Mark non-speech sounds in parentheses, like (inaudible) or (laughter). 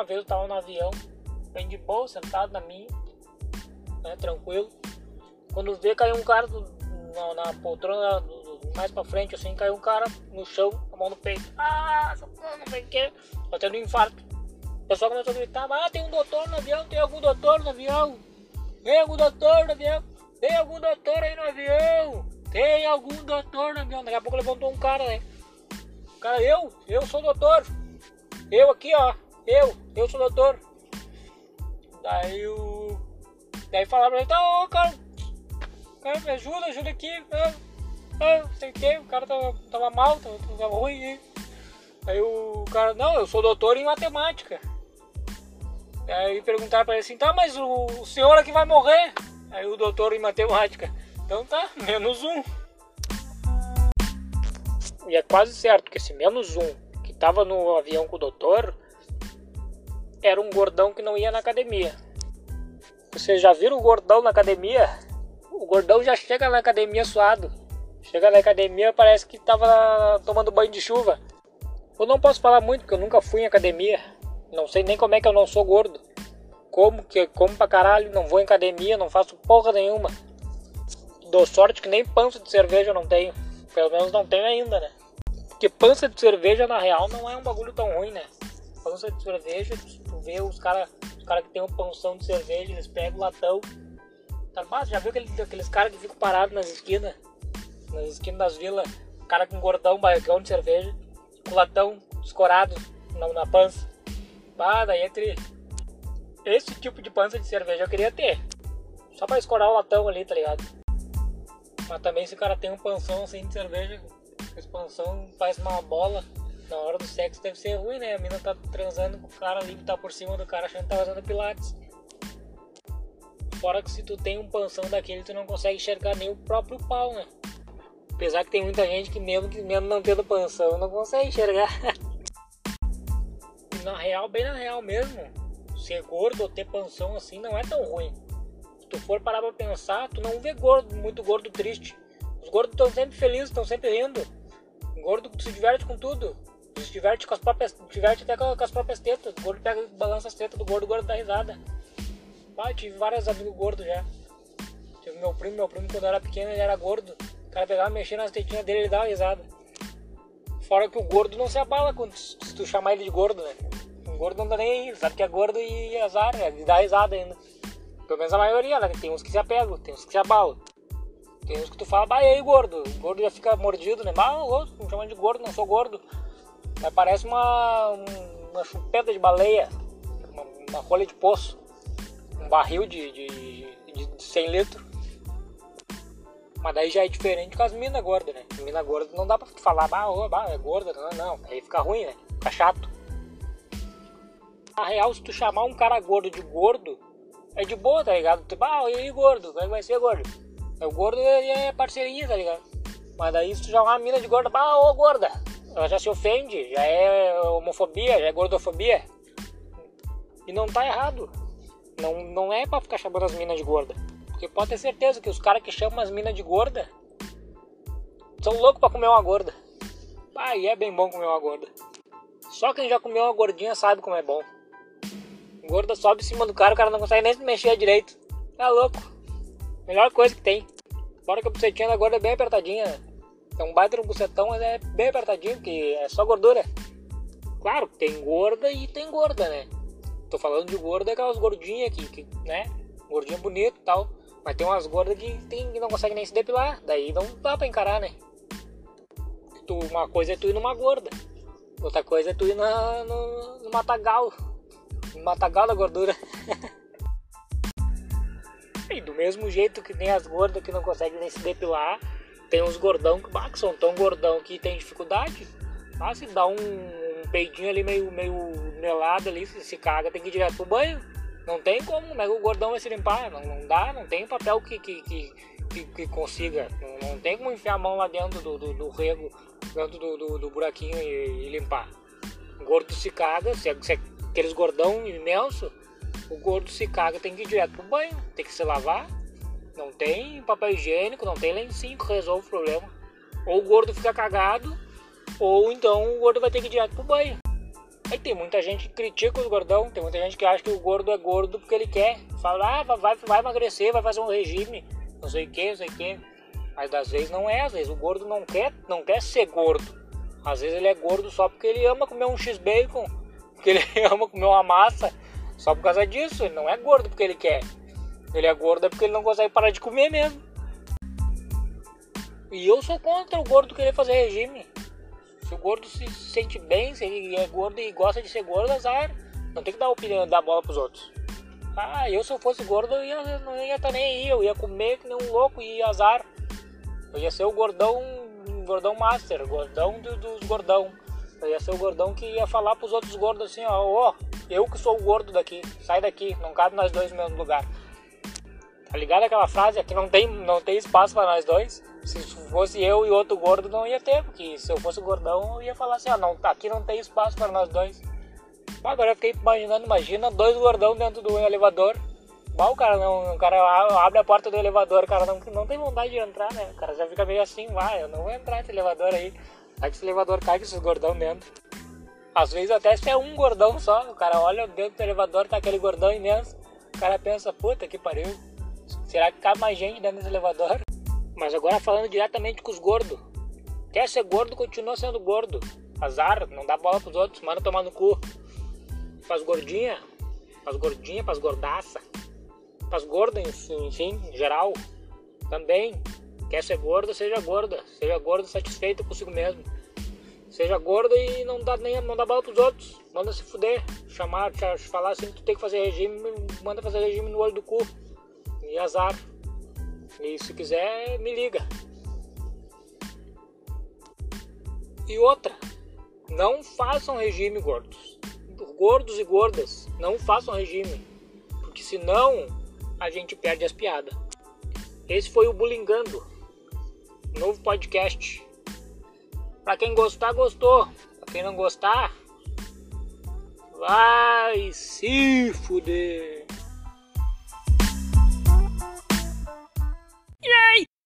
uma vez eu tava no avião, bem de boa, sentado na minha, né, tranquilo. Quando vê, caiu um cara do, na, na, poltrona do, do, mais pra frente, assim, caiu um cara no chão, com a mão no peito. Ah, socorro, não sei o que, tá tendo um infarto. O pessoal começou a gritar, ah, tem um doutor no avião, tem algum doutor no avião. Tem algum doutor no avião, tem algum doutor aí no avião. Tem algum doutor no avião. Daqui a pouco levantou um cara, né? O cara, eu, eu sou doutor. Eu aqui, ó. Eu, eu sou doutor. Daí o. Daí falaram pra ele, tá, ô cara, cara, me ajuda, ajuda aqui. Ah, ah, sei o que, o cara tava, tava mal, tava, tava ruim. Aí o cara, não, eu sou doutor em matemática. Aí perguntaram pra ele assim, tá, mas o, o senhor aqui vai morrer. Aí o doutor em matemática, então tá, menos um. E é quase certo que esse menos um que tava no avião com o doutor era um gordão que não ia na academia. Vocês já viram o gordão na academia? O gordão já chega na academia suado. Chega na academia parece que tava tomando banho de chuva. Eu não posso falar muito porque eu nunca fui em academia. Não sei nem como é que eu não sou gordo. Como que como pra caralho, não vou em academia, não faço porra nenhuma. Dou sorte que nem pança de cerveja eu não tenho. Pelo menos não tenho ainda, né? Porque pança de cerveja na real não é um bagulho tão ruim, né? Pança de cerveja, vê os caras os cara que tem um pãozão de cerveja, eles pegam o latão. Tá, mas já viu aqueles, aqueles caras que ficam parados nas esquinas? Nas esquinas das vilas, cara com gordão, barrigão de cerveja, com latão escorado na, na pança. Ah, daí entre esse tipo de pança de cerveja eu queria ter. Só pra escorar o latão ali, tá ligado? Mas também se o cara tem um panção assim de cerveja, esse panção faz uma bola, na hora do sexo deve ser ruim, né? A mina tá transando com o cara ali que tá por cima do cara achando que tá fazendo pilates. Fora que se tu tem um panção daquele, tu não consegue enxergar nem o próprio pau, né? Apesar que tem muita gente que mesmo, que mesmo não tendo panção, não consegue enxergar. (laughs) na real, bem na real mesmo, ser gordo ou ter panção assim não é tão ruim. Se tu for parar pra pensar, tu não vê gordo, muito gordo triste. Os gordos estão sempre felizes, estão sempre rindo. O gordo se diverte com tudo. Se diverte com as próprias. diverte até com as próprias tetas. O gordo pega balança as tetas do gordo, o gordo dá risada. Ah, tive vários amigos gordos já. Tive meu primo, meu primo quando era pequeno ele era gordo. O cara pegava mexendo nas tetinhas dele ele dava risada. Fora que o gordo não se abala quando, se tu chamar ele de gordo, né? O gordo não dá nem aí, sabe que é gordo e azar, né? ele dá risada ainda. Pelo menos a maioria, né? Tem uns que se apegam, tem uns que se abalam. Tem uns que tu fala, bah, e aí, gordo? O gordo já fica mordido, né? Bah, o outro, me chamando de gordo, não sou gordo. Mas parece uma, uma chupeta de baleia, uma, uma rolha de poço, um barril de, de, de, de 100 litros. Mas daí já é diferente com as minas gordas, né? Mina gorda não dá pra falar, bah, oh, bah, é gorda, não, não. Aí fica ruim, né? Fica chato. Na real, se tu chamar um cara gordo de gordo, é de boa, tá ligado? Tipo, ah, e aí, gordo? Como é vai ser, gordo? É o gordo é parceria, tá ligado? Mas daí se tu chamar uma mina de gorda, ah, ô gorda, ela já se ofende, já é homofobia, já é gordofobia. E não tá errado. Não, não é pra ficar chamando as minas de gorda. Porque pode ter certeza que os caras que chamam as minas de gorda são loucos pra comer uma gorda. Ah, e é bem bom comer uma gorda. Só quem já comeu uma gordinha sabe como é bom. Gorda sobe em cima do cara, o cara não consegue nem se mexer direito. Tá louco. Melhor coisa que tem. Fora que a bucetinha da gorda é bem apertadinha. É um baita bucetão, mas é bem apertadinho, porque é só gordura. Claro, tem gorda e tem gorda, né? Tô falando de gorda, aquelas gordinhas que, que né? Gordinha bonita e tal. Mas tem umas gordas que, tem, que não conseguem nem se depilar. Daí não dá pra encarar, né? Tu, uma coisa é tu ir numa gorda. Outra coisa é tu ir na, no, no matagal. No matagal da gordura. (laughs) e do mesmo jeito que tem as gordas que não conseguem nem se depilar, tem uns gordão que, bah, que são tão gordão que tem dificuldade. Ah, se dá um, um peidinho ali meio, meio melado ali, se, se caga, tem que ir direto pro banho. Não tem como, mas o gordão vai se limpar. Não, não dá, não tem papel que, que, que, que, que consiga. Não, não, tem como enfiar a mão lá dentro do, do, do rego, dentro do, do, do buraquinho e, e, limpar. O gordo se caga, se, é, se é aqueles gordão imenso, o gordo se caga, tem que ir direto pro banho, tem que se lavar. Não tem papel higiênico, não tem lencinho que resolve o problema. Ou o gordo fica cagado, ou então o gordo vai ter que ir direto pro banho. Aí tem muita gente que critica os gordão, tem muita gente que acha que o gordo é gordo porque ele quer. Fala, ah, vai, vai emagrecer, vai fazer um regime, não sei o que, não sei o que. Mas às vezes não é, às vezes o gordo não quer, não quer ser gordo. Às vezes ele é gordo só porque ele ama comer um X-Bacon, (laughs) porque ele ama comer uma massa, só por causa disso. Ele não é gordo porque ele quer. Ele é gordo é porque ele não consegue parar de comer mesmo. E eu sou contra o gordo querer fazer regime. Se o gordo se sente bem, se ele é gordo e gosta de ser gordo, azar. Não tem que dar opinião, dar bola pros outros. Ah, eu se eu fosse gordo, eu ia, não ia estar tá nem aí. Eu ia comer que nem um louco e azar. Eu ia ser o gordão, gordão master, gordão do, dos gordão. Eu ia ser o gordão que ia falar pros outros gordos assim, ó, ó, eu que sou o gordo daqui, sai daqui, não cabe nós dois no mesmo lugar. Tá ligado aquela frase? Aqui não tem, não tem espaço para nós dois. Se fosse eu e outro gordo, não ia ter, porque se eu fosse gordão, eu ia falar assim: ó, não, aqui não tem espaço para nós dois. Agora eu fiquei imaginando, imagina dois gordão dentro do elevador. Mal o cara não, o cara abre a porta do elevador, o cara não, não tem vontade de entrar, né? O cara já fica meio assim, vai, eu não vou entrar nesse elevador aí. Aí que esse elevador cai com esses gordão dentro. Às vezes até se é um gordão só, o cara olha dentro do elevador, tá aquele gordão imenso. O cara pensa, puta que pariu. Será que cabe mais gente dentro desse elevador? Mas agora falando diretamente com os gordos. Quer ser gordo, continua sendo gordo. Azar, não dá bola pros outros, manda tomar no cu. Pras gordinha, pras gordinha, pras gordaça. Pras gordas, enfim, em geral. Também. Quer ser gordo, seja gorda. Seja gordo satisfeito consigo mesmo. Seja gordo e não dá nem não dá bola pros outros. Manda se fuder. Chamar, falar assim tu tem que fazer regime, manda fazer regime no olho do cu e azar. E se quiser, me liga. E outra, não façam regime, gordos. Gordos e gordas, não façam regime. Porque senão a gente perde as piadas. Esse foi o Bulingando, novo podcast. Pra quem gostar, gostou. Pra quem não gostar, vai se fuder. Yay!